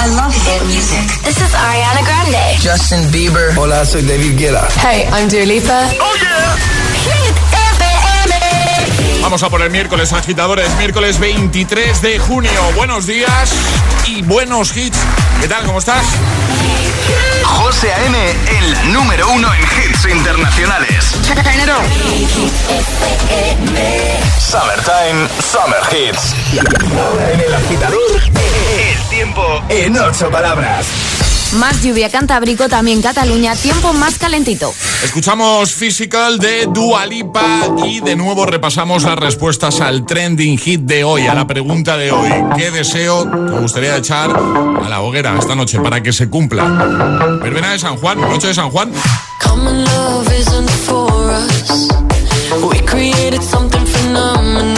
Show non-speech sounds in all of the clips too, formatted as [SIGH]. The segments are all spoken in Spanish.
I love hit music. This is Ariana Grande. Justin Bieber. Hola, soy David Guetta. Hey, I'm Dua Lipa. Oh yeah. Hit FM. Vamos a por el miércoles, agitadores. Miércoles 23 de junio. Buenos días y buenos hits. ¿Qué tal? ¿Cómo estás? José A.M. en la número uno en hits internacionales. Summertime, Summer Hits. Ahora en el agitador, El tiempo en ocho palabras. Más lluvia Cantábrico, también Cataluña, tiempo más calentito. Escuchamos Physical de Dua Lipa y de nuevo repasamos las respuestas al trending hit de hoy, a la pregunta de hoy. ¿Qué deseo te gustaría echar a la hoguera esta noche para que se cumpla? Verbena de San Juan, noche de San Juan. Common love isn't for us. We created something phenomenal.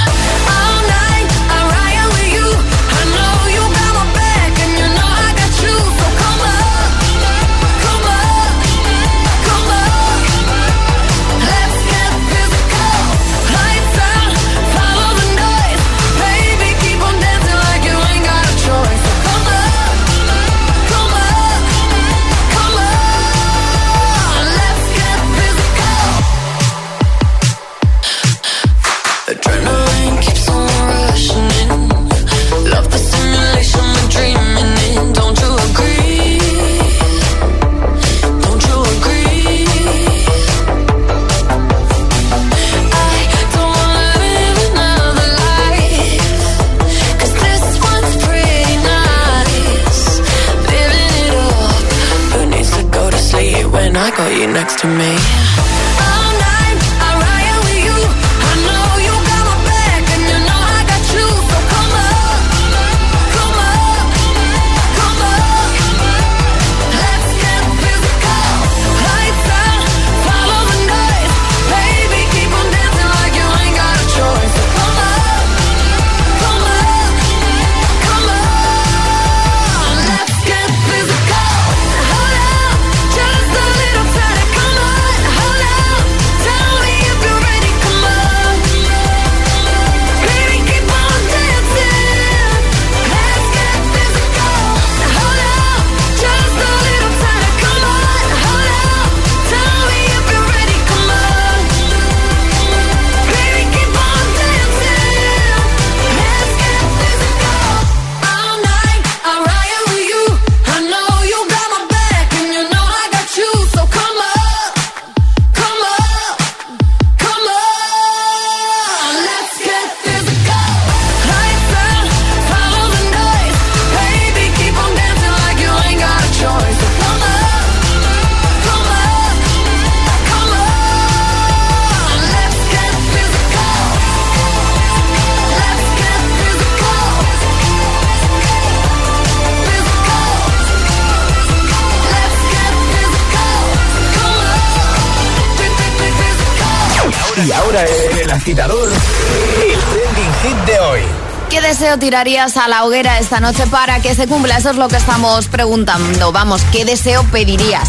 Tirarías a la hoguera esta noche para que se cumpla? Eso es lo que estamos preguntando. Vamos, ¿qué deseo pedirías?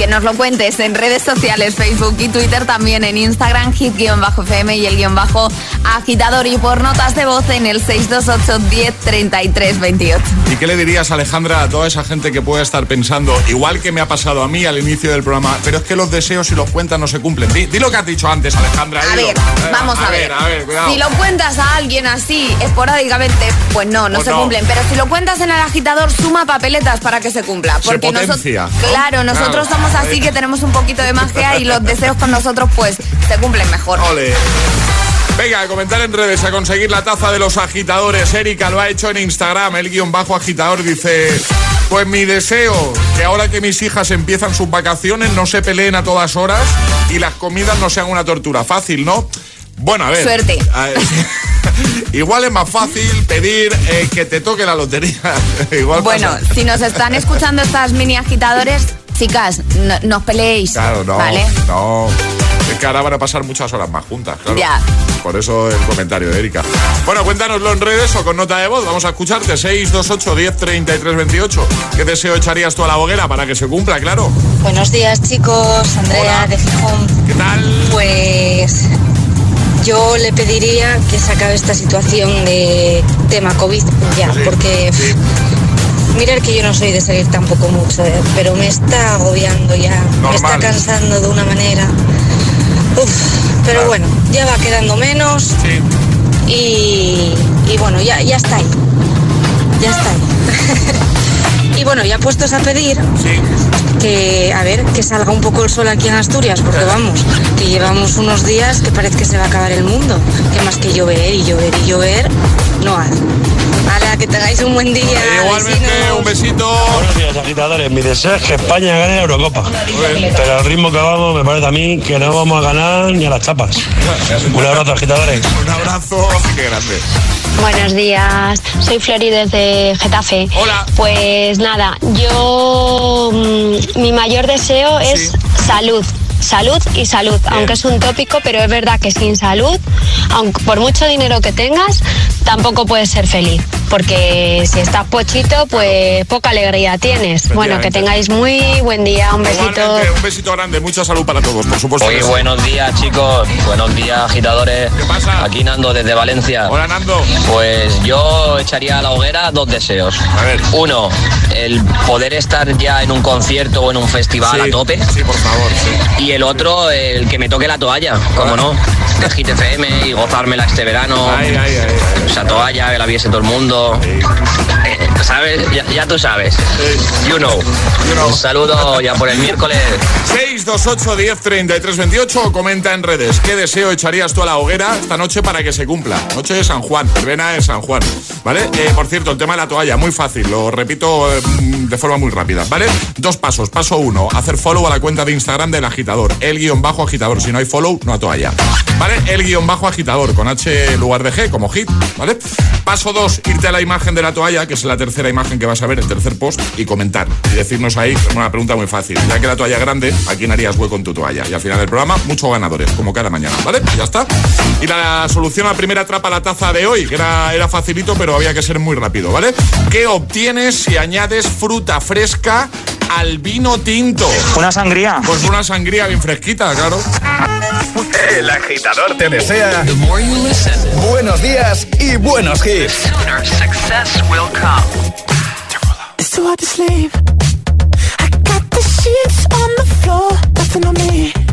Que nos lo cuentes en redes sociales, Facebook y Twitter, también en Instagram, hit-fm y el guion bajo agitador y por notas de voz en el 628 10 33 28. ¿Y qué le dirías, Alejandra, a toda esa gente que pueda estar pensando, igual que me ha pasado a mí al inicio del programa, pero es que los deseos si los cuentas no se cumplen? Di, di lo que has dicho antes, Alejandra. A ver, vamos a, ver. A ver, cuidado. Si lo cuentas a alguien así, esporádicamente, pues no, no Pues se no. cumplen. Pero si lo cuentas en el agitador, suma papeletas para que se cumpla. Se Porque nosotros, potencia, ¿no? claro, nosotros Claro. somos así que tenemos un poquito de magia y los deseos con nosotros, pues, se cumplen mejor. Ole. Venga, a comentar en redes, a conseguir la taza de los agitadores. Erika lo ha hecho en Instagram, el guion bajo agitador dice... Pues mi deseo, que ahora que mis hijas empiezan sus vacaciones no se peleen a todas horas y las comidas no sean una tortura. Fácil, ¿no? Bueno, a ver. Suerte. A ver, [LAUGHS] Igual es más fácil pedir eh, que te toque la lotería. [LAUGHS] Igual Bueno, pasa. si nos están escuchando estas mini agitadores, chicas, no, no os peleéis. Claro, no. ¿Vale? No. Es que ahora van a pasar muchas horas más juntas, claro. Ya. Por eso el comentario de Erika. Bueno, cuéntanoslo en redes o con nota de voz. Vamos a escucharte. 628 10 33 28. ¿Qué deseo echarías tú a la hoguera para que se cumpla, claro? Buenos días chicos, Andrea Hola. de Gijón. ¿Qué tal? Pues yo le pediría que se acabe esta situación de tema COVID ya, Sí, porque sí. Mirar que yo no soy de salir tampoco mucho, eh, pero me está agobiando ya, me está cansando de una manera. Uf, pero bueno, ya va quedando menos Sí. y, y bueno, ya, ya está ahí. Ya está ahí. [LAUGHS] y bueno, ya puestos a pedir, Sí. que a ver que salga un poco el sol aquí en Asturias porque vamos que llevamos unos días que parece que se va a acabar el mundo que más que llover y llover y llover no hay Hala, que tengáis un buen día Igualmente, vecinos. un besito. Buenos días, agitadores. Mi deseo es que España gane la Eurocopa. Pero al ritmo que vamos, me parece a mí que no vamos a ganar ni a las chapas. Un abrazo, agitadores. Un abrazo. Qué grande. Buenos días, soy Flori desde Getafe. Hola. Pues nada, yo mm, mi mayor deseo es salud. Salud y salud, aunque es un tópico, pero es verdad que sin salud, aunque por mucho dinero que tengas, tampoco puedes ser feliz, porque si estás pochito, pues poca alegría tienes. Bueno, que tengáis muy buen día, un besito. Igualmente, un besito grande. Mucha salud para todos, por supuesto. Muy buenos días chicos, buenos días agitadores. ¿Qué pasa? Aquí Nando desde Valencia. Hola, Nando. Pues yo echaría a la hoguera dos deseos. A ver. Uno, el poder estar ya en un concierto o en un festival Sí. a tope. Sí, por favor. Sí. Y el otro, el que me toque la toalla, como no, de Hit FM y gozármela este verano. Ay, ay, ay, ay. Esa toalla, que la viese todo el mundo. Eh, ¿Sabes? Ya, ya tú sabes. You know. know. Un saludo ya por el miércoles. 628 10 33 28 o comenta en redes qué deseo echarías tú a la hoguera esta noche para que se cumpla. Noche de San Juan, verbena de San Juan. ¿Vale? Eh, por cierto, el tema de la toalla, muy fácil, lo repito eh, de forma muy rápida. ¿Vale? Dos pasos. Paso uno, hacer follow a la cuenta de Instagram del agitador. El guion bajo agitador. Si no hay follow, no a toalla. ¿Vale? El guion bajo agitador con H en lugar de G como hit. ¿Vale? Paso dos, irte a la imagen de la toalla, que es la tercera imagen que vas a ver, el tercer post, y comentar. Y decirnos ahí una pregunta muy fácil. Ya que la toalla es grande, ¿a quién harías hueco en tu toalla? Y al final del programa, muchos ganadores, como cada mañana. ¿Vale? Ya está. Y la solución a la primera trapa la taza de hoy, que era, era facilito, pero había que ser muy rápido, ¿vale? ¿Qué obtienes si añades fruta fresca al vino tinto? Una sangría. Pues una sangría bien fresquita, claro. El agitador te desea buenos días y buenos hits. It's too hard to sleep. I got the sheets on the floor, nothing on me.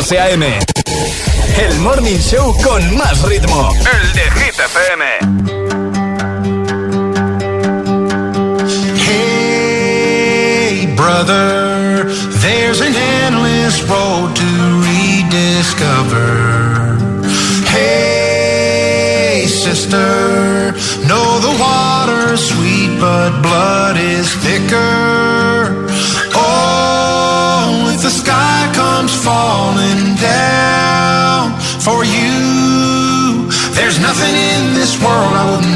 José A.M. El morning show con más ritmo. El de Hit FM. Hey, brother, there's an endless road to rediscover. Hey, sister, know the water's sweet, but blood is thicker. Falling down for you, there's nothing in this world I wouldn't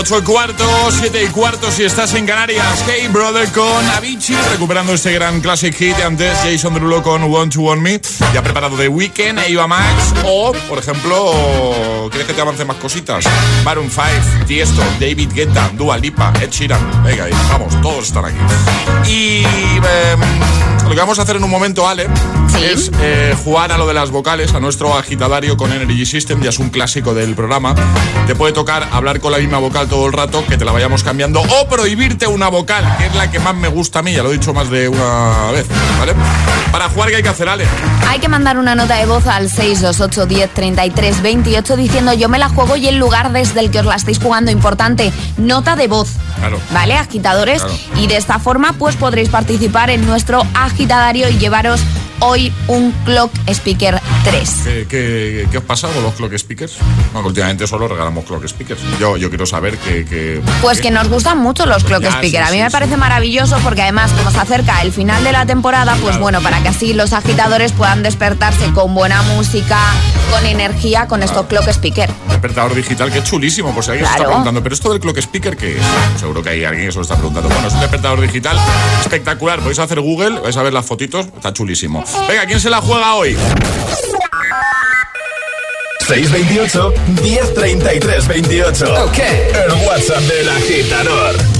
8 y cuarto, 7 y cuarto si estás en Canarias. Hey Brother con Avicii, recuperando este gran classic hit de antes. Jason Derulo con Want to Want Me. Ya preparado The Weekend, Eva Max. O, por ejemplo, ¿quieres que te avance más cositas? Baron 5, Tiesto, David Guetta, Dua Lipa, Ed Sheeran. Venga, vamos, todos están aquí. Y em, lo que vamos a hacer en un momento, Ale, es eh, jugar a lo de las vocales, a nuestro agitadario con Energy System. Ya es un clásico del programa. Te puede tocar hablar con la misma vocal todo el rato, que te la vayamos cambiando, o prohibirte una vocal, que es la que más me gusta a mí, ya lo he dicho más de una vez, ¿vale? Para jugar, ¿qué hay que hacer, Ale? Hay que mandar una nota de voz al 628 10 33 28 diciendo yo me la juego y el lugar desde el que os la estáis jugando. Importante, nota de voz. Claro. ¿Vale, agitadores? Claro. Y de esta forma, pues podréis participar en nuestro agitadario y llevaros hoy un Clock Speaker 3. ¿Qué, qué, qué os pasa con los clock speakers? No, que últimamente solo regalamos clock speakers. Yo, yo quiero saber que... que Pues que nos gustan mucho los Clock Ya, Speaker. sí, a mí sí, me parece maravilloso porque además, como se acerca el final de la temporada, pues Claro. bueno, para que así los agitadores puedan despertarse con buena música, con energía, con estos Clock Speaker. despertador digital, que es chulísimo, por si alguien se Claro. está preguntando, pero esto del clock speaker, ¿qué es? Seguro que hay alguien que se lo está preguntando. Bueno, es un despertador digital espectacular. Podéis hacer Google, vais a ver las fotitos, está chulísimo. Venga, ¿quién se la juega hoy? 628 1033 28. Ok. El WhatsApp del agitador.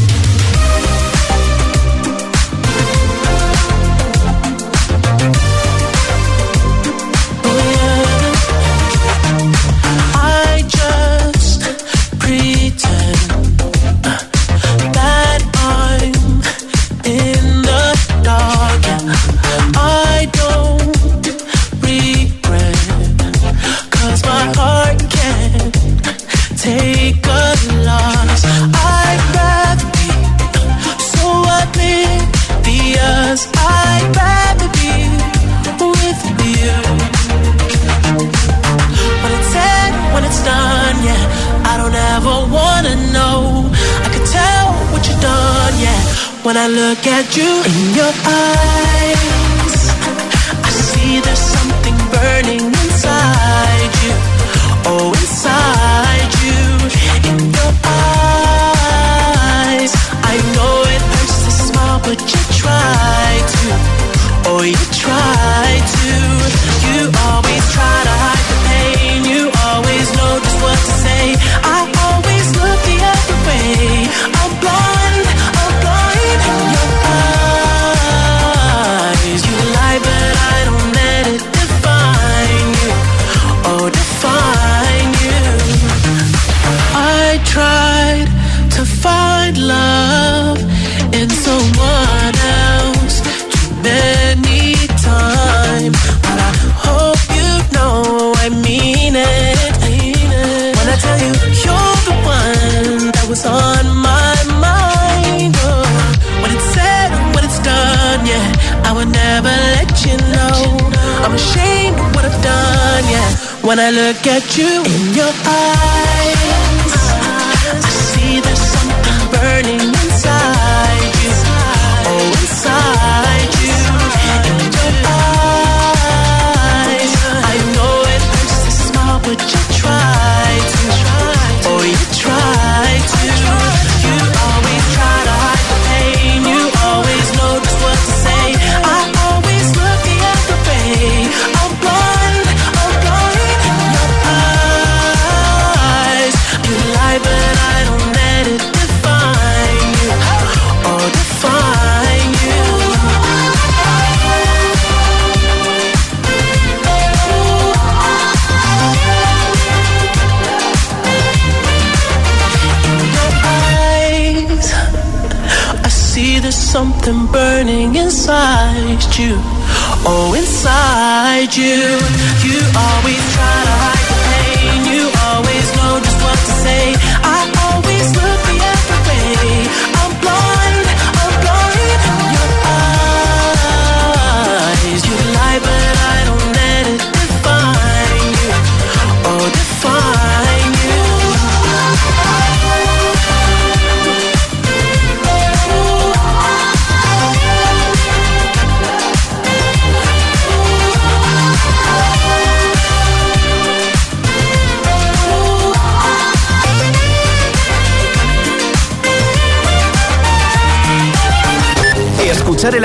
look at you. get you. you.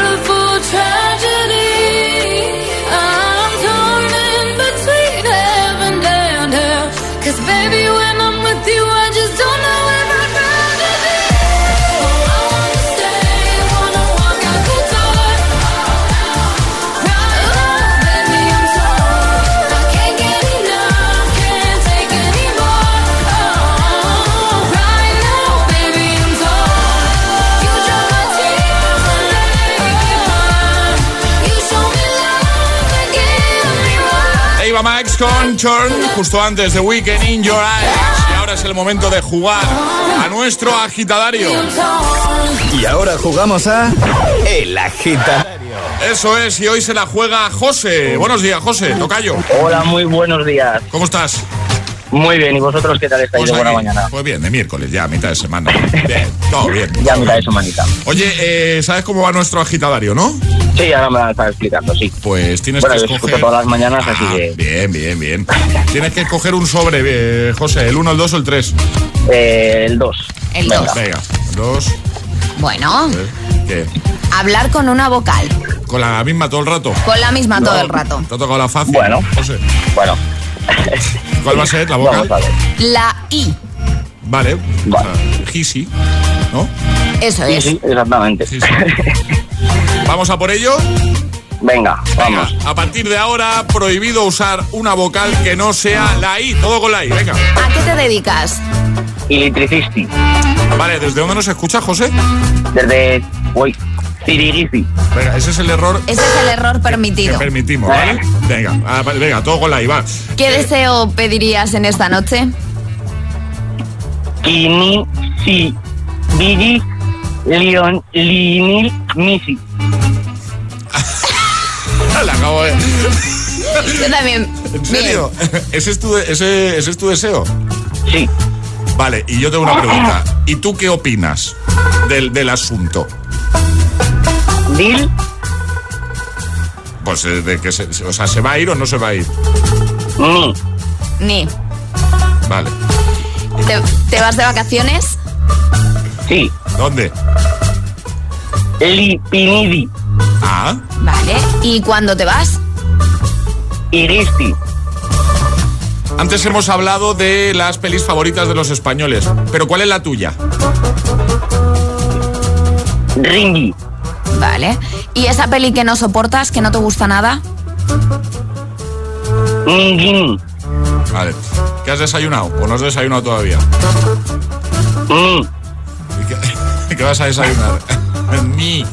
Beautiful tragedy. Con Chorn, justo antes de Weekend in Your Eyes. Y ahora es el momento de jugar a nuestro agitadario. Y ahora jugamos a El Agitadario. Eso es, y hoy se la juega José. Buenos días, José, tocayo. Hola, muy buenos días. ¿Cómo estás? Muy bien, ¿y vosotros qué tal estáis Pues de buena aquí. mañana? Pues bien, de miércoles, ya, mitad de semana. Bien, todo bien. [LAUGHS] Ya mitad de semanita. Oye, eh, ¿sabes cómo va nuestro agitadario, no? Sí, ahora me van a estar explicando, sí. Pues tienes Bueno, que escoger... escucho todas las mañanas, así Ah, que- Bien, bien, bien. Tienes que escoger un sobre, eh, José, el 1, el 2 o el 3. Eh, el 2. El Venga. dos. Venga, dos. Bueno, ¿Qué? hablar con una vocal. ¿Con la misma todo el rato? Con la misma todo el rato. ¿Te ha tocado la fácil? Bueno. José. Bueno, ¿Cuál va a ser la boca? vamos a ver. La I. Vale. Vale. Ah, Gisi, ¿no? Eso Sí, es. sí, exactamente. Sí, sí. [LAUGHS] ¿Vamos a por ello? Venga, Venga, vamos. a partir de ahora, prohibido usar una vocal que no sea la I. Todo con la I, venga. ¿A qué te dedicas? Electricity. Vale, ¿desde dónde nos escucha, José? Desde. Uy, Tirigisi. Venga, ese es el error Ese es el error que permitido. permitimos, ¿vale? Venga, ah, venga, todo con la I, va. ¿Qué deseo pedirías en esta noche? Kini, si, Leon, Linil, Misi. [LAUGHS] La acabo de... Yo también. ¿En serio? ¿Ese es, tu, ese, ¿Ese es tu deseo? Sí. Vale, y yo tengo una pregunta. ¿Y tú qué opinas del, del asunto? Dil, Pues eh, de que se, o sea, ¿se va a ir o no se va a ir? Ni. Ni. Vale. ¿Te, te vas de vacaciones? Sí. ¿Dónde? Pinidi, Ah, Vale. ¿Y cuándo te vas? Iristi. antes hemos hablado de las pelis favoritas de los españoles, pero ¿cuál es la tuya? Ringi. Vale. ¿Y esa peli que no soportas, que no te gusta nada? Ningini. Vale. ¿Qué has desayunado? ¿O no has desayunado todavía? Ni. ¿Y ¿Qué, [LAUGHS] qué vas a desayunar? [LAUGHS] Mi.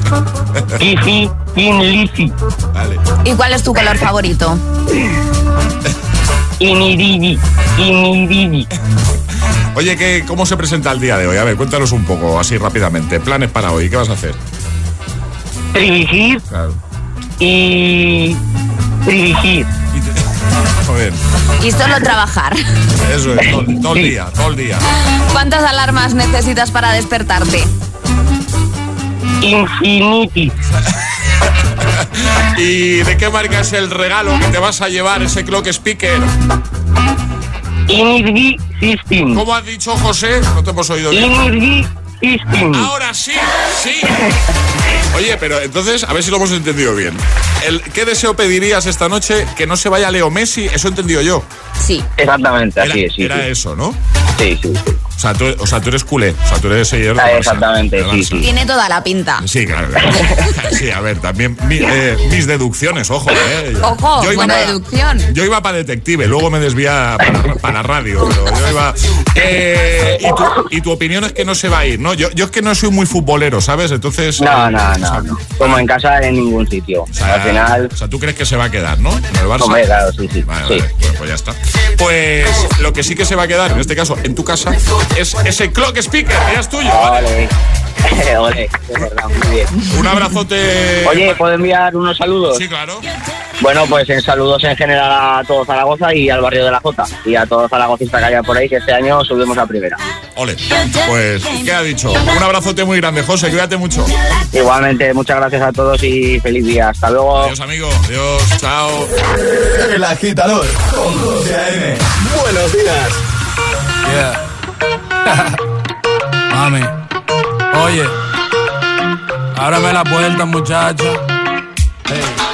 Kifi, Kinlisi. Vale. ¿Y cuál es tu color favorito? Iniridi. Iniridi. Oye, ¿qué, ¿cómo se presenta el día de hoy? A ver, cuéntanos un poco, así rápidamente. Planes para hoy, ¿qué vas a hacer? Trivigir Claro. y. Trivigir. [LAUGHS] Y solo trabajar. eso es, todo, todo el día, todo el día. ¿Cuántas alarmas necesitas para despertarte? Infinity. [LAUGHS] ¿Y de qué marca es el regalo que te vas a llevar, ese clock speaker? Energy System. ¿Cómo has dicho, José? No te hemos oído bien. Energy System. Ahora sí, sí. Oye, pero entonces, a ver si lo hemos entendido bien. El, ¿Qué deseo pedirías esta noche? Que no se vaya Leo Messi, eso he entendido yo. Sí. Exactamente, Era, así es. Sí, era sí. eso, ¿no? Sí, sí, sí. O sea, tú, o sea, tú eres culé, o sea, tú eres seguidor del Ah, Barça, exactamente, del sí, Barça. sí. Tiene toda la pinta. Sí, claro. claro. Sí, a ver, también mi- eh, mis deducciones, ojo, ¿eh? Ojo, Yo iba buena para- deducción. Yo iba para detective, luego me desvía para, para radio. Pero yo iba, Eh, y, tu, y tu opinión es que no se va a ir, ¿no? Yo, yo es que no soy muy futbolero, ¿sabes? Entonces. No, eh, no, sea, no, no. Como en casa en ningún sitio. o sea, Al final, o sea, tú crees que se va a quedar, ¿no? En el Barça. hombre, claro, sí, sí. Vale, sí. vale, pues, pues ya está. Pues lo que sí que se va a quedar, en este caso, en tu casa, es ese clock speaker, que ya es tuyo, ¿vale? Ole, [LAUGHS] ole, es verdad, muy bien. Un abrazote. Oye, ¿puedo enviar unos saludos? Sí, claro. Bueno, pues en saludos en general a todo Zaragoza y al barrio de la Jota. Y a todos zaragocistas que haya por ahí, que este año subimos a primera. Ole. Pues, ¿qué ha dicho? Un abrazote muy grande, José, cuídate mucho. Igualmente, muchas gracias a todos y feliz día. Hasta luego. Adiós, amigo. Adiós, chao. El agitador con José A.M. Buenos días. Yeah. [LAUGHS] Mami. Oye. Ábreme la puerta, muchacha. Hey,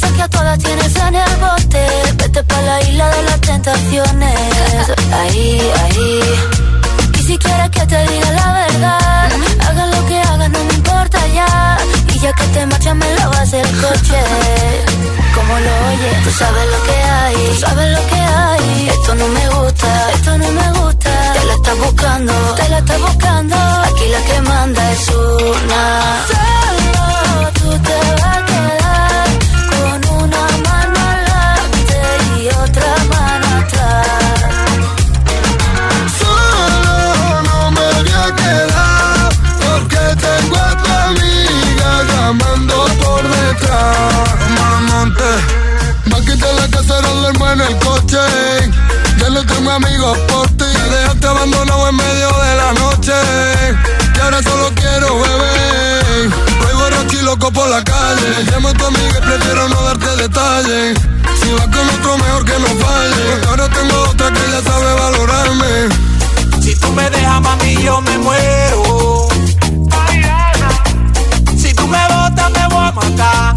Piensas que a todas tienes en el bote. Vete pa' la isla de las tentaciones. Ahí, ahí. Y si quieres que te diga la verdad, haga lo que hagas, no me importa ya. Y ya que te marchas, me lavas el coche. Como lo oyes, tú sabes lo que hay, tú sabes lo que hay. Esto no me gusta, esto no me gusta. Te la estás buscando, te la estás buscando. Aquí la que manda es una. Solo tú te vas a quedar por la calle. Llamo a tu amiga y prefiero no darte detalles. Si vas con otro mejor que no falle. Porque ahora tengo otra que ya sabe valorarme. Si tú me dejas, mami, yo me muero. Si tú me botas, me voy a matar.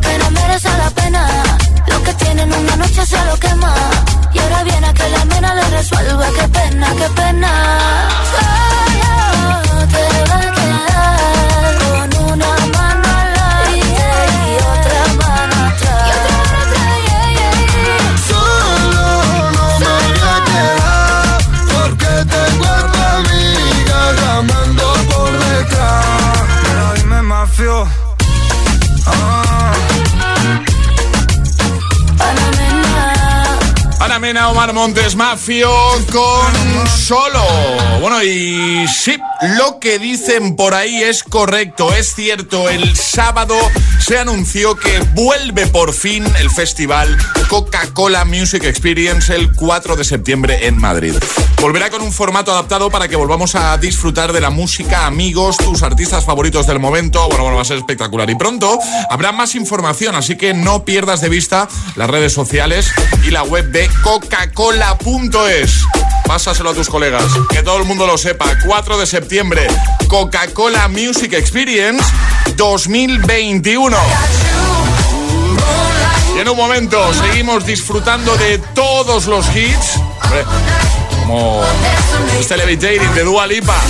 que no merece la pena. Lo que tienen una noche se lo quema. Y ahora viene a que la mena le resuelva, qué pena, qué pena. Solo Mena, Omar Montes, Mafio con solo. Bueno, y sí, lo que dicen por ahí es correcto, es cierto. El sábado se anunció que vuelve por fin el festival Coca-Cola Music Experience el 4 de septiembre en Madrid. Volverá con un formato adaptado para que volvamos a disfrutar de la música, amigos, tus artistas favoritos del momento. Bueno, bueno, va a ser espectacular. Y pronto habrá más información, así que no pierdas de vista las redes sociales y la web de coca-cola.es. Pásaselo a tus colegas, que todo el mundo lo sepa. 4 de septiembre, Coca-Cola Music Experience 2021. Y en un momento seguimos disfrutando de todos los hits. Como este Levitating de Dua Lipa.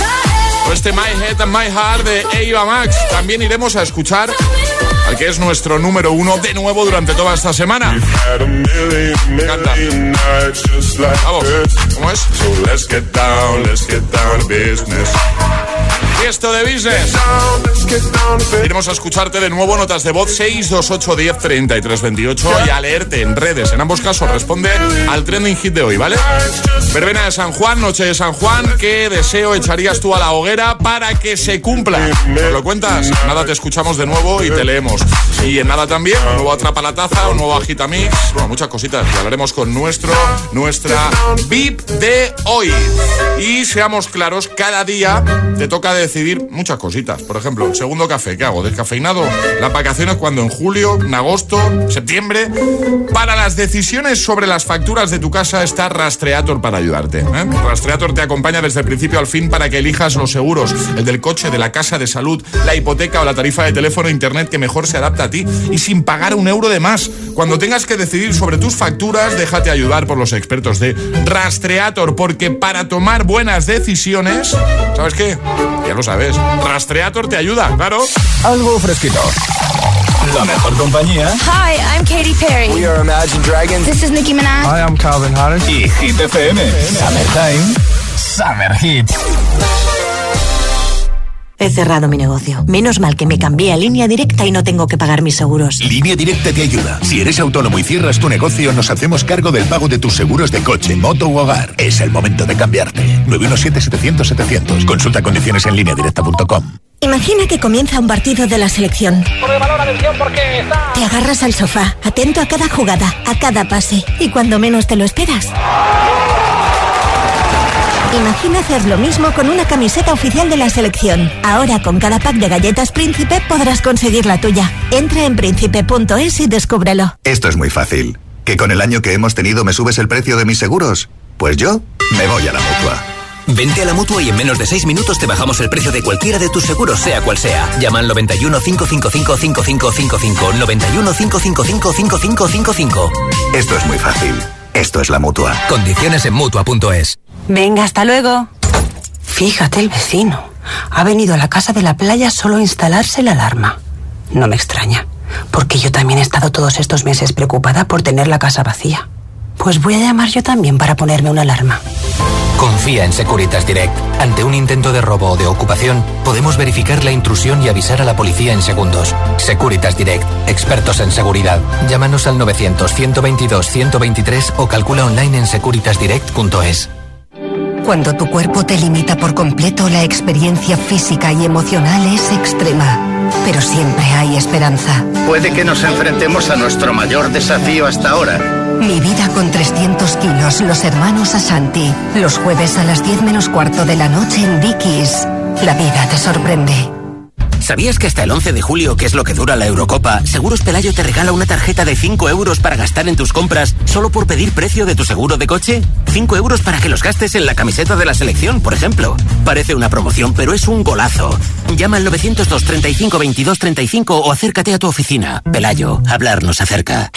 O este My Head and My Heart de Eva Max. También iremos a escuchar que es nuestro número uno de nuevo durante toda esta semana. Me encanta. Vamos, ¿cómo es? let's get down, let's get down to business. Y esto de business. Iremos a escucharte de nuevo notas de voz 628 10 33 28 y a leerte en redes. En ambos casos responde al trending hit de hoy, ¿vale? Verbena de San Juan, noche de San Juan. ¿Qué deseo echarías tú a la hoguera para que se cumpla? ¿Nos lo cuentas? En Nada, te escuchamos de nuevo y te leemos. Y en nada también, un nuevo Atrapa la Taza, un nuevo Agitamix. Bueno, muchas cositas. Y hablaremos con nuestro, nuestra VIP de hoy. Y seamos claros, cada día te toca decir decidir muchas cositas. Por ejemplo, el segundo café, ¿qué hago? ¿Descafeinado? Las vacaciones cuando en julio, en agosto, septiembre. Para las decisiones sobre las facturas de tu casa está Rastreator para ayudarte. ¿eh? Rastreator te acompaña desde el principio al fin para que elijas los seguros, el del coche, de la casa, de salud, la hipoteca o la tarifa de teléfono e internet que mejor se adapta a ti y sin pagar un euro de más. Cuando tengas que decidir sobre tus facturas, déjate ayudar por los expertos de Rastreator, porque para tomar buenas decisiones, ¿sabes qué? Ya lo sabes, Rastreator te ayuda, claro. Algo fresquito. La mejor compañía. Hi, I'm Katy Perry. We are Imagine Dragons. This is Nicki Minaj. Hi, I'm Calvin Harris. Y Hit FM. Summertime. Summer Hits. He cerrado mi negocio. Menos mal que me cambié a línea directa y no tengo que pagar mis seguros. Línea Directa te ayuda. Si eres autónomo y cierras tu negocio, nos hacemos cargo del pago de tus seguros de coche, moto u hogar. Es el momento de cambiarte. 917-700-700. Consulta condiciones en lineadirecta.com. Imagina que comienza un partido de la selección. Te agarras al sofá, atento a cada jugada, a cada pase. Y cuando menos te lo esperas. Imagina hacer lo mismo con una camiseta oficial de la selección. Ahora con cada pack de galletas Príncipe podrás conseguir la tuya. Entra en príncipe.es y descúbrelo. Esto es muy fácil. ¿Que con el año que hemos tenido me subes el precio de mis seguros? Pues yo me voy a la mutua. Vente a la mutua y en menos de 6 minutos te bajamos el precio de cualquiera de tus seguros, sea cual sea. Llama al 91 555 5555. 91 555 5555. Esto es muy fácil. Esto es la mutua. Condiciones en mutua.es. Venga, hasta luego. Fíjate el vecino. Ha venido a la casa de la playa solo a instalarse la alarma. No me extraña, porque yo también he estado todos estos meses preocupada por tener la casa vacía. Pues voy a llamar yo también para ponerme una alarma. Confía en Securitas Direct. Ante un intento de robo o de ocupación, podemos verificar la intrusión y avisar a la policía en segundos. Securitas Direct, expertos en seguridad. Llámanos al 900-122-123 o calcula online en securitasdirect.es. Cuando tu cuerpo te limita por completo, la experiencia física y emocional es extrema. Pero siempre hay esperanza. Puede que nos enfrentemos a nuestro mayor desafío hasta ahora. Mi vida con 300 kilos, los hermanos Asanti. Los jueves a las 10 menos cuarto de la noche en Dickies. La vida te sorprende. ¿Sabías que hasta el 11 de julio, que es lo que dura la Eurocopa, Seguros Pelayo te regala una tarjeta de 5 euros para gastar en tus compras solo por pedir precio de tu seguro de coche? 5 euros para que los gastes en la camiseta de la selección, por ejemplo. Parece una promoción, pero es un golazo. Llama al 902 35 22 35 o acércate a tu oficina. Pelayo, hablar nos acerca.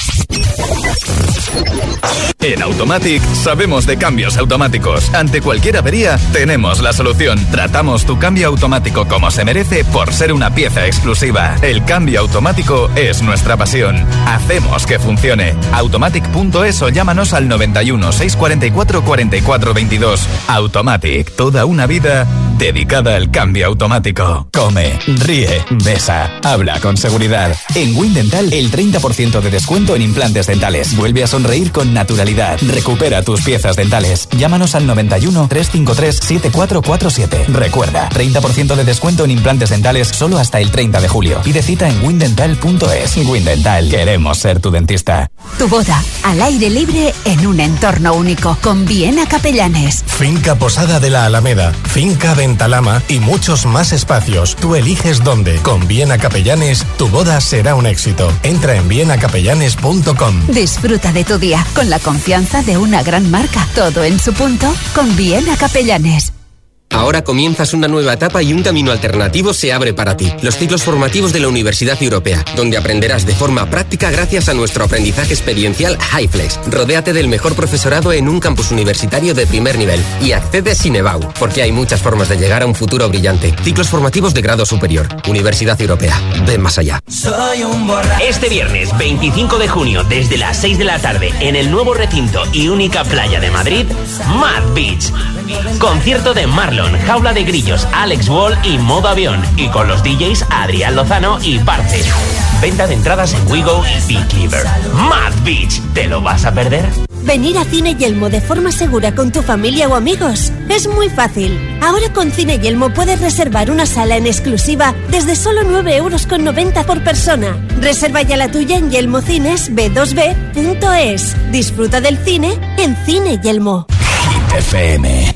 En Automatic sabemos de cambios automáticos. Ante cualquier avería, tenemos la solución. Tratamos tu cambio automático como se merece por ser una pieza exclusiva. El cambio automático es nuestra pasión. Hacemos que funcione. Automatic.es o llámanos al 91 644 44 22. Automatic, toda una vida dedicada al cambio automático. Come, ríe, besa, habla con seguridad. En Windental, el 30% de descuento en implantes dentales. Vuelve a sonreír con naturalidad. Recupera tus piezas dentales. Llámanos al 91 353 7447. Recuerda, 30% de descuento en implantes dentales solo hasta el 30 de julio. Pide cita en windental.es. Windental, queremos ser tu dentista. Tu boda al aire libre en un entorno único con Viena Capellanes. Finca Posada de la Alameda, Finca Ventalama y muchos más espacios. Tú eliges dónde. Con Viena Capellanes, tu boda será un éxito. Entra en vienacapellanes.com. Disfruta de tu día con la confianza de una gran marca. Todo en su punto con Viena Capellanes. Ahora comienzas una nueva etapa y un camino alternativo se abre para ti. Los ciclos formativos de la Universidad Europea, donde aprenderás de forma práctica gracias a nuestro aprendizaje experiencial HighFlex. Rodéate del mejor profesorado en un campus universitario de primer nivel y accede sin EBAU, porque hay muchas formas de llegar a un futuro brillante. Ciclos formativos de grado superior. Universidad Europea. Ven más allá. Este viernes 25 de junio, desde las 6 de la tarde, en el nuevo recinto y única playa de Madrid, Mad Beach. Concierto de Marlon, Jaula de Grillos, Alex Wall y Modo Avión. Y con los DJs Adrián Lozano y Parce. Venta de entradas en Wigo y Big Cleaver. Mad Beach, ¿te lo vas a perder? Venir a Cine Yelmo de forma segura con tu familia o amigos es muy fácil. Ahora con Cine Yelmo puedes reservar una sala en exclusiva desde solo 9,90 euros por persona. Reserva ya la tuya en yelmocines b2b.es. Disfruta del cine en Cine Yelmo. FM.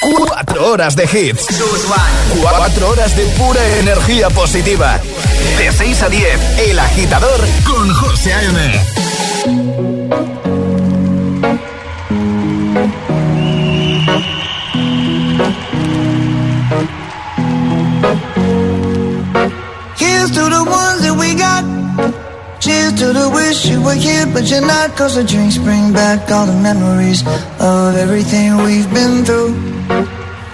Cuatro horas de hits. Cuatro horas de pura energía positiva. De 6 a 10, El Agitador con José A.M. Here's to the ones that we got. Cheers to the wish you were here, but you're not. Cause the drinks bring back all the memories of everything we've been through.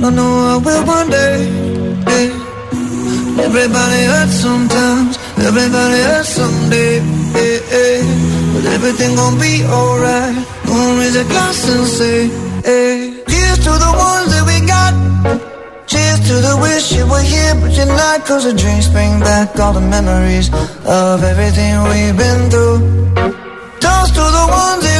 but I know I will one day. yeah. Everybody hurts sometimes, everybody hurts someday. yeah, yeah. But everything gon' be alright. Gonna raise a glass and say, hey. Here's to the ones that we got. Cheers to the wish you were here, but you're not. Cause the drinks bring back all the memories of everything we've been through. Toast to the ones.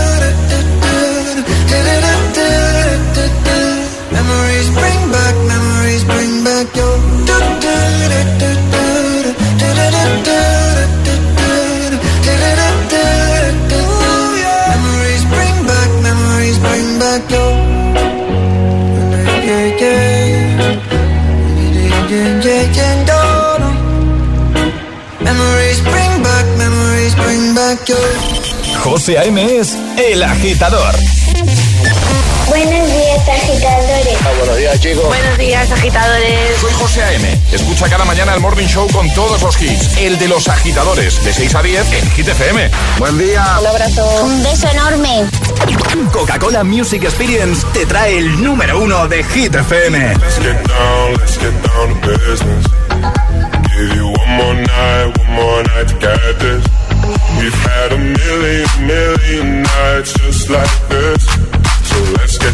José A.M. es El Agitador. Buenos días, agitadores. buenos días, chicos. Buenos días, agitadores. Soy José A.M. Escucha cada mañana el Morning Show con todos los hits. El de los agitadores, de 6 a 10 en Hit FM. Buen día. Un abrazo. Un beso enorme. Coca-Cola Music Experience te trae el número uno de Hit FM. Let's get down, let's get down to business. Give you one more night, one more night to get this. We've had a million, million nights just like this. So let's get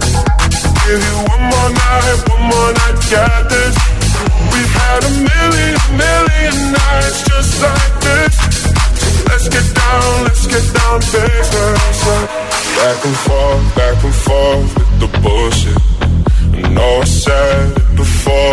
Give you one more night, one more night, got this. We've had a million, million nights just like this. Let's get down, let's get down to business. Back and forth, back and forth with the bullshit. I know I said it before,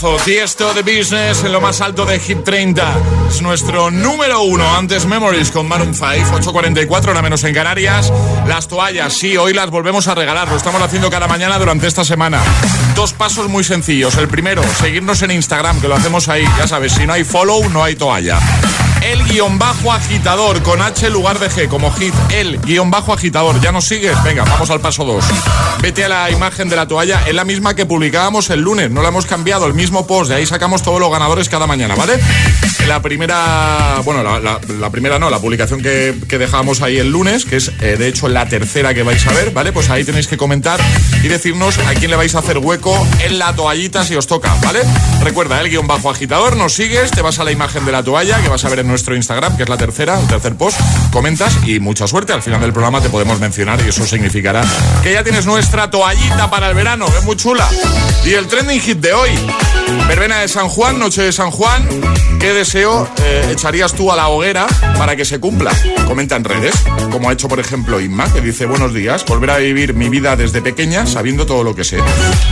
temazo, de Business en lo más alto de Hit 30. Es nuestro número uno. Antes Memories con Maroon 5, 8.44, una menos en Canarias. Las toallas, sí, hoy las volvemos a regalar. Lo estamos haciendo cada mañana durante esta semana. Dos pasos muy sencillos. El primero, seguirnos en Instagram, que lo hacemos ahí. Ya sabes, si no hay follow, no hay toalla. El guion bajo agitador con H lugar de G, como hit. El guion bajo agitador. ¿Ya nos sigues? Venga, vamos al paso 2. Vete a la imagen de la toalla. Es la misma que publicábamos el lunes. No la hemos cambiado. El mismo post. De ahí sacamos todos los ganadores cada mañana, ¿vale? La primera. Bueno, la, primera no. La publicación que, que dejábamos ahí el lunes, que es eh, de hecho la tercera que vais a ver, ¿vale? Pues ahí tenéis que comentar y decirnos a quién le vais a hacer hueco en la toallita si os toca, ¿vale? Recuerda, el guion bajo agitador, nos sigues, te vas a la imagen de la toalla que vas a ver en nuestro Instagram, que es la tercera, el tercer post, comentas y mucha suerte. Al final del programa te podemos mencionar y eso significará que ya tienes nuestra toallita para el verano, es muy chula. Y el trending hit de hoy, verbena de San Juan, noche de San Juan, ¿qué eh, echarías tú a la hoguera para que se cumpla? Comenta en redes, como ha hecho por ejemplo Inma, que dice buenos días, volver a vivir mi vida desde pequeña sabiendo todo lo que sé.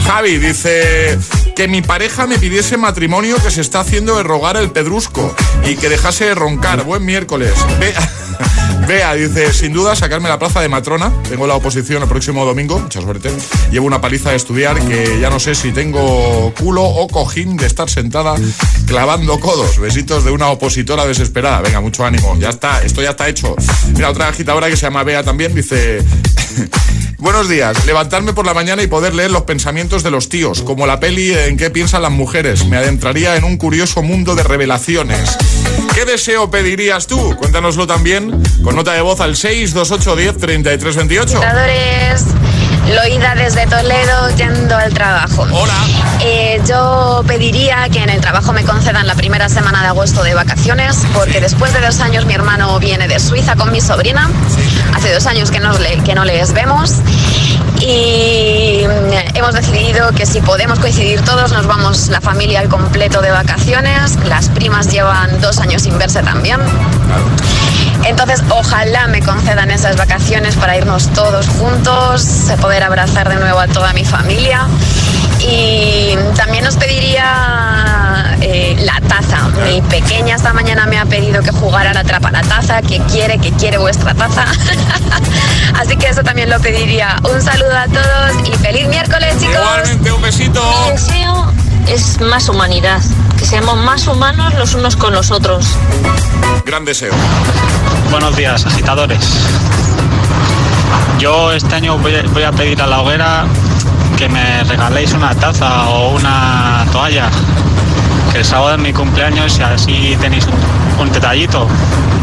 Javi dice que mi pareja me pidiese matrimonio que se está haciendo de rogar el pedrusco y que dejase de roncar. Buen miércoles. [LAUGHS] Bea dice, sin duda sacarme la plaza de matrona. Tengo la oposición el próximo domingo, mucha suerte. Llevo una paliza de estudiar que ya no sé si tengo culo o cojín de estar sentada clavando codos. Besitos de una opositora desesperada. Venga, mucho ánimo. Ya está, esto ya está hecho. Mira, otra agitadora que se llama Bea también dice... [LAUGHS] Buenos días. Levantarme por la mañana y poder leer los pensamientos de los tíos, como la peli en qué piensan las mujeres. Me adentraría en un curioso mundo de revelaciones. ¿Qué deseo pedirías tú? Cuéntanoslo también con nota de voz al 62810 3328. Agitadores, Loida desde Toledo yendo al trabajo. Hola. yo pediría que en el trabajo me concedan la primera semana de agosto de vacaciones, porque después de dos años mi hermano viene de Suiza con mi sobrina. Hace dos años que no, le, que no les vemos. Y mm, hemos decidido que si podemos coincidir todos, nos vamos la familia al completo de vacaciones. Las primas llevan dos años sin verse también. Entonces, ojalá me concedan esas vacaciones para irnos todos juntos, poder abrazar de nuevo a toda mi familia. Y también os pediría eh, la taza. Mi pequeña esta mañana me ha pedido que jugara la trapa la taza, que quiere, que quiere vuestra taza. [LAUGHS] Así que eso también lo pediría. Un saludo a todos y feliz miércoles, chicos. Igualmente, un besito. Mi deseo es más humanidad, que seamos más humanos los unos con los otros. Gran deseo. Buenos días, agitadores. Yo este año voy a, voy a pedir a la hoguera que me regaléis una taza o una toalla. Que el sábado es mi cumpleaños y así tenéis un, un detallito.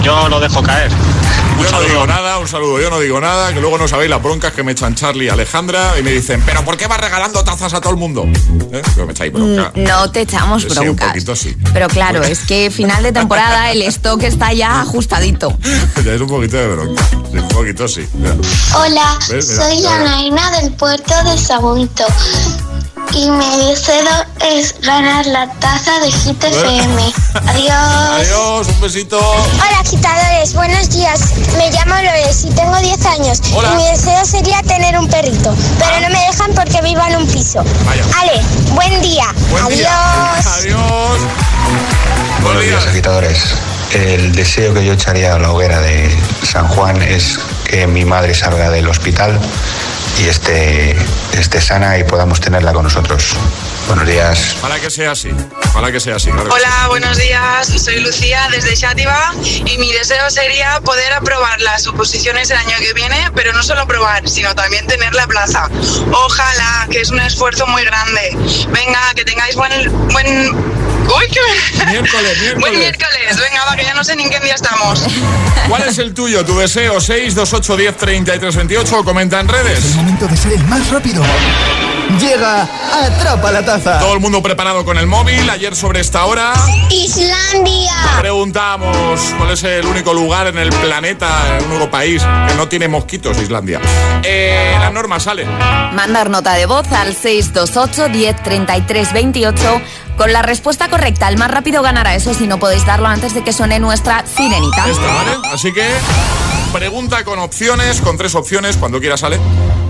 Yo lo dejo caer. Yo no digo nada, un saludo, yo no digo nada, que luego no sabéis las broncas que me echan Charlie y Alejandra y me dicen, pero ¿por qué vas regalando tazas a todo el mundo? ¿Eh? Que me echáis bronca. Mm, No te echamos Sí, un broncas. poquito sí. Pero claro, es que final de temporada el stock está ya [LAUGHS] ajustadito. Ya es un poquito de bronca. Sí, un poquito sí. Mira. Hola, soy mira. Anaína del puerto de Sagunto y mi deseo es ganar la taza de Hit FM. Adiós. Adiós, un besito. Hola agitadores, buenos días. Me llamo Lores y tengo 10 años. Hola. Y mi deseo sería tener un perrito, pero no me dejan porque vivo en un piso. Vaya. Ale, buen día. Buen Adiós. día. Adiós. Buenos días, agitadores. El deseo que yo echaría a la hoguera de San Juan es que mi madre salga del hospital y esté, esté sana y podamos tenerla con nosotros. Buenos días. Ojalá que sea así. Ojalá que sea así. claro que Hola, buenos días. Soy Lucía desde Xátiva y mi deseo sería poder aprobar las oposiciones el año que viene, pero no solo aprobar, sino también tener la plaza. Ojalá, que es un esfuerzo muy grande. Venga, que tengáis buen buen Uy, qué Miércoles, [LAUGHS] miércoles. Buen miércoles. Venga, va, que ya no sé ni en qué día estamos. ¿Cuál es el tuyo? ¿Tu deseo? 628 10 33 28 o comenta en redes. El momento de ser el más rápido. Llega, atrapa la taza. Todo el mundo preparado con el móvil. Ayer sobre esta hora Islandia. preguntamos cuál es el único lugar en el planeta, el único país que no tiene mosquitos, Islandia. Eh, la norma sale. Mandar nota de voz al 628 10 33 28 con la respuesta correcta. El más rápido ganará eso si no podéis darlo antes de que suene nuestra sirenita. Esta, ¿vale? Así que pregunta con opciones, con tres opciones, cuando quiera sale.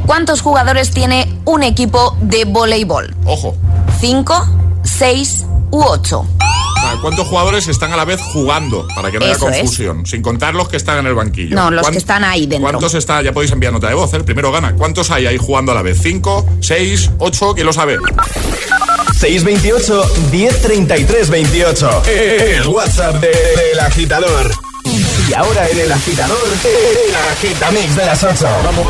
¿Cuántos jugadores tiene un equipo de voleibol? Ojo. ¿Cinco, seis u ocho? O sea, ¿Cuántos jugadores están a la vez jugando? Para que no haya Eso es. confusión. Sin contar los que están en el banquillo. No, los ¿Cuán- que están ahí dentro. ¿Cuántos está? Ya podéis enviar nota de voz, ¿eh? el primero gana. ¿Cuántos hay ahí jugando a la vez? ¿Cinco, seis, ocho? ¿Quién lo sabe? 628 1033 28. El WhatsApp de- del agitador. Y ahora en el agitador, el agitamix de las 8. Vamos.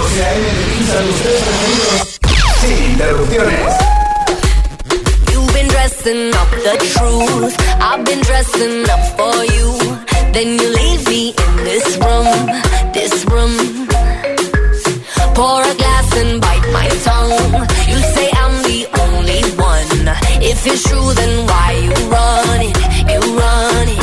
Sin interrupciones. You've been dressing up the truth. I've been dressing up for you. Then you leave me in this room, this room. Pour a glass and bite my tongue. You say I'm the only one. If it's true, then why you run it? You run.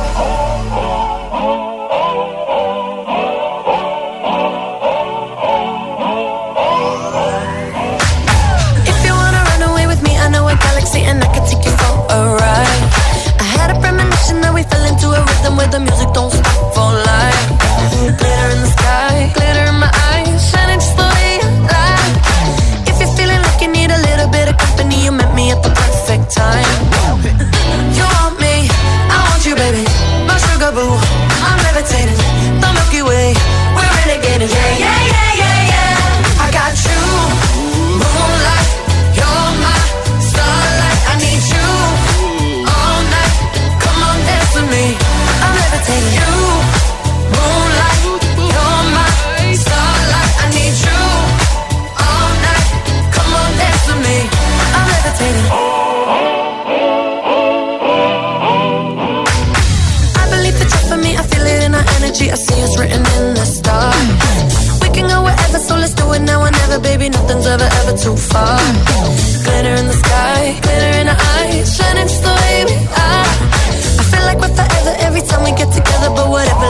Too far. Glitter in the sky, glitter in our eyes, shining just the way we are. I feel like we're forever every time we get together, but whatever,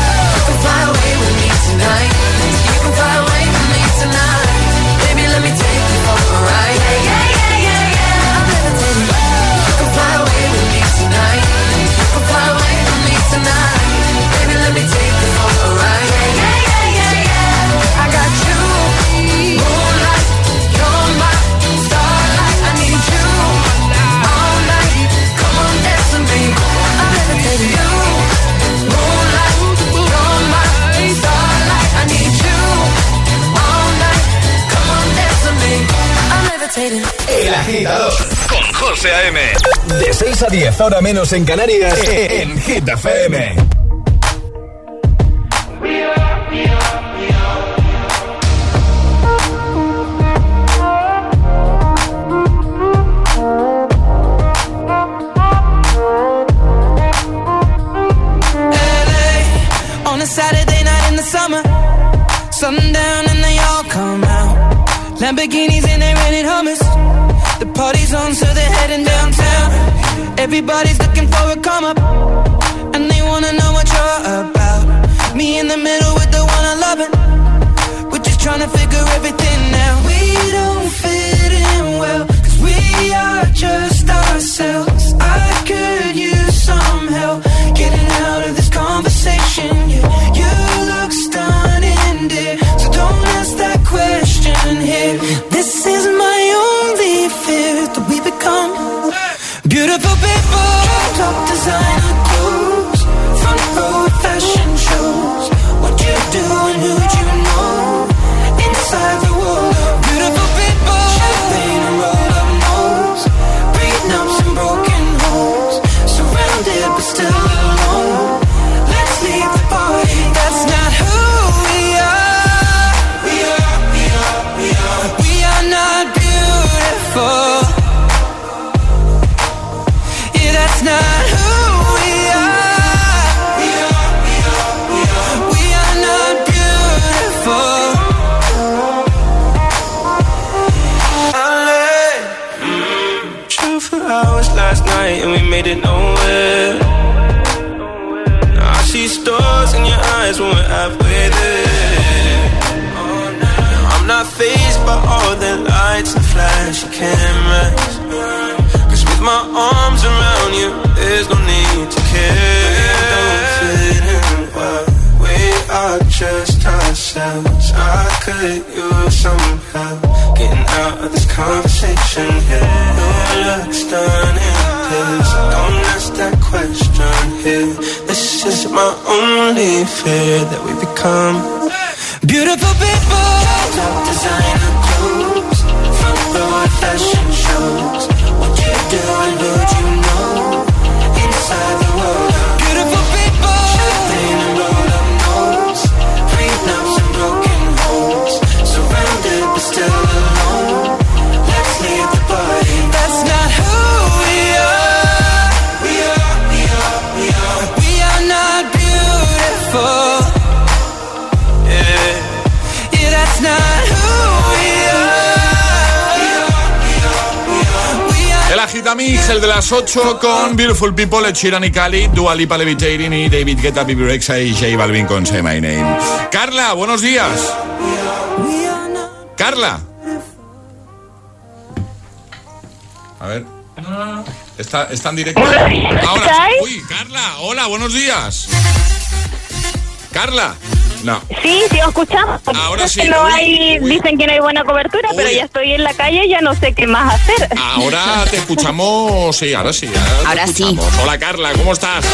Agitador con José A.M. De 6 a 10, ahora menos en Canarias, en Hit FM. LA on a Saturday night in the summer. Sundown and they all come out. Party's on, so they're heading downtown. Everybody's looking for a come up, and they wanna know what you're about. Me in the middle with the one I love it. We're just trying to figure everything out. We don't fit in well, flashy cameras. Cause with my arms around you, there's no need to care. We Don't fit in well. We are just ourselves. I could use some help getting out of this conversation here. You look stunning, here, so don't ask that question here. This is my only fear that we become beautiful people. Top designer fashion show. El de las 8 con Beautiful People, Ed Sheeran y Cali, Dua Lipa Levitating y David Guetta, Bibi Rexa y J Balvin con Say My Name. Carla, buenos días. Carla. A ver. Está, está en directo. Ahora. Uy, Carla, hola, buenos días. Carla. No. Sí, sí, os escuchamos. Ahora sí. No Uy, hay, uy. dicen que no hay buena cobertura, pero ya estoy en la calle y ya no sé qué más hacer. Ahora te escuchamos. Sí, ahora sí. te Ahora sí. escuchamos. Hola, Carla, ¿cómo estás?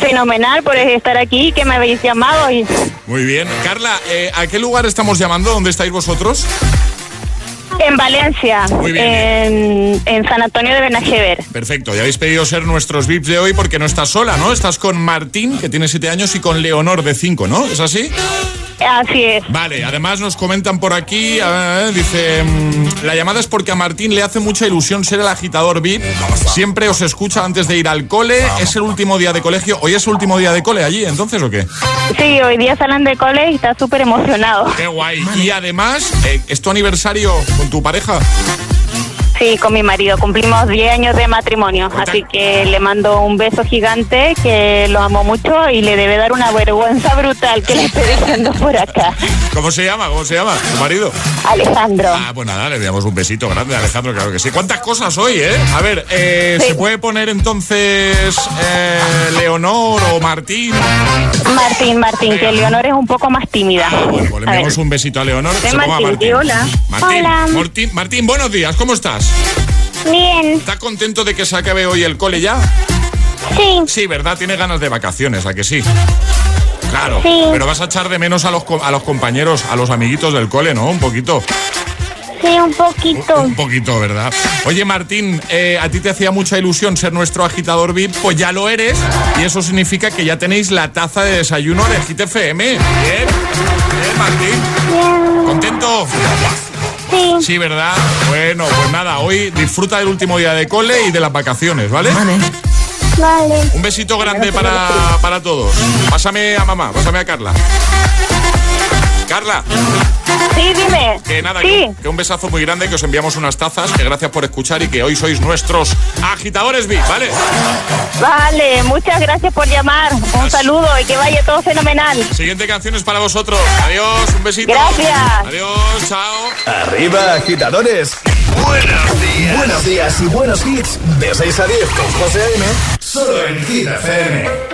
Fenomenal por estar aquí, que me habéis llamado y Muy bien. Carla, eh, ¿a qué lugar estamos llamando? ¿Dónde estáis vosotros? En Valencia, Muy bien, en, en San Antonio de Benajever. Perfecto, ya habéis pedido ser nuestros VIPs de hoy porque no estás sola, ¿no? Estás con Martín, que tiene 7 años, y con Leonor, de 5, ¿no? ¿Es así? Así es. Vale, además nos comentan por aquí, eh, dice, mm, la llamada es porque a Martín le hace mucha ilusión ser el agitador VIP, siempre os escucha antes de ir al cole, es el último día de colegio, ¿hoy es el último día de cole allí entonces o qué? Sí, hoy día salen de cole y está súper emocionado. Qué guay, y además, eh, ¿es tu aniversario con tu pareja? Sí, con mi marido. Cumplimos 10 años de matrimonio, así que le mando un beso gigante, que lo amo mucho y le debe dar una vergüenza brutal que le esté diciendo por acá. ¿Cómo se llama? ¿Cómo se llama? ¿Tu marido? Alejandro. Ah, pues nada, le damos un besito grande a Alejandro, claro que sí. ¿Cuántas cosas hoy, eh? A ver, eh, ¿se puede poner entonces eh, Leonor o Martín? Martín, Martín, que Leonor es un poco más tímida. Bueno, pues le enviamos un besito a Leonor. que ponga Martín, Martín. di hola. Martín, Hola. Martín, Martín, buenos días, ¿cómo estás? Bien. ¿Estás contento de que se acabe hoy el cole ya? Sí. Sí, ¿verdad? Tiene ganas de vacaciones, ¿a que sí? Claro, Sí. pero vas a echar de menos a los, a los compañeros, a los amiguitos del cole, ¿no? Un poquito. Sí, un poquito. Un poquito, ¿verdad? Oye, Martín, eh, a ti te hacía mucha ilusión ser nuestro agitador VIP, pues ya lo eres, y eso significa que ya tenéis la taza de desayuno de Hit FM. Bien, bien, Martín. ¿Contento? Sí. Sí, ¿verdad? Bueno, pues nada, hoy disfruta del último día de cole y de las vacaciones, ¿vale? Vale. Un besito grande para, para todos. Pásame a mamá, pásame a Carla. Carla. Sí, dime. Que nada, sí. que, un besazo muy grande, que os enviamos unas tazas, que gracias por escuchar y que hoy sois nuestros agitadores VIP, ¿vale? Vale, muchas gracias por llamar. Un saludo y que vaya todo fenomenal. Siguiente canción es para vosotros. Adiós, un besito. Gracias. Adiós, chao. Arriba, agitadores. Buenos días. Buenos días y buenos hits. De 6 a 10 con José A.M. Solo en Hit FM.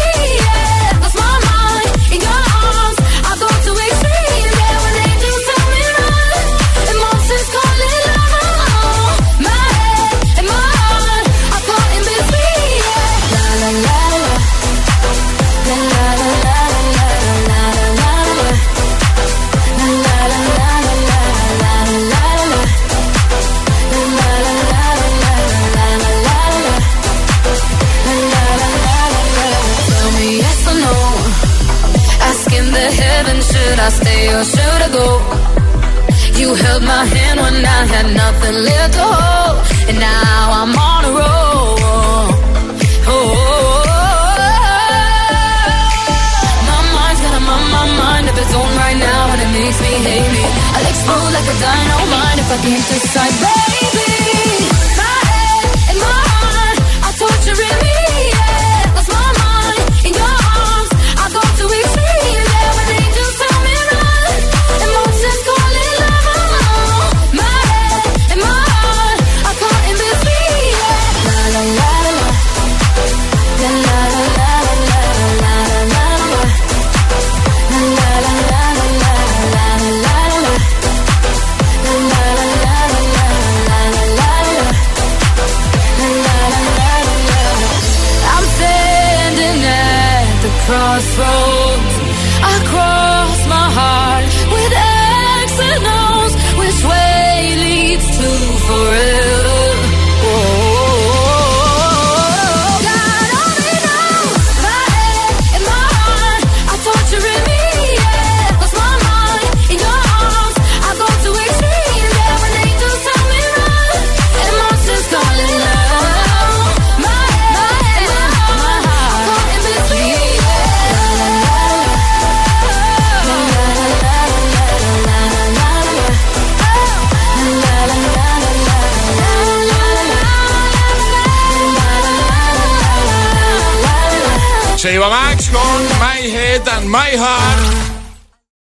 can't decide, baby. my heart.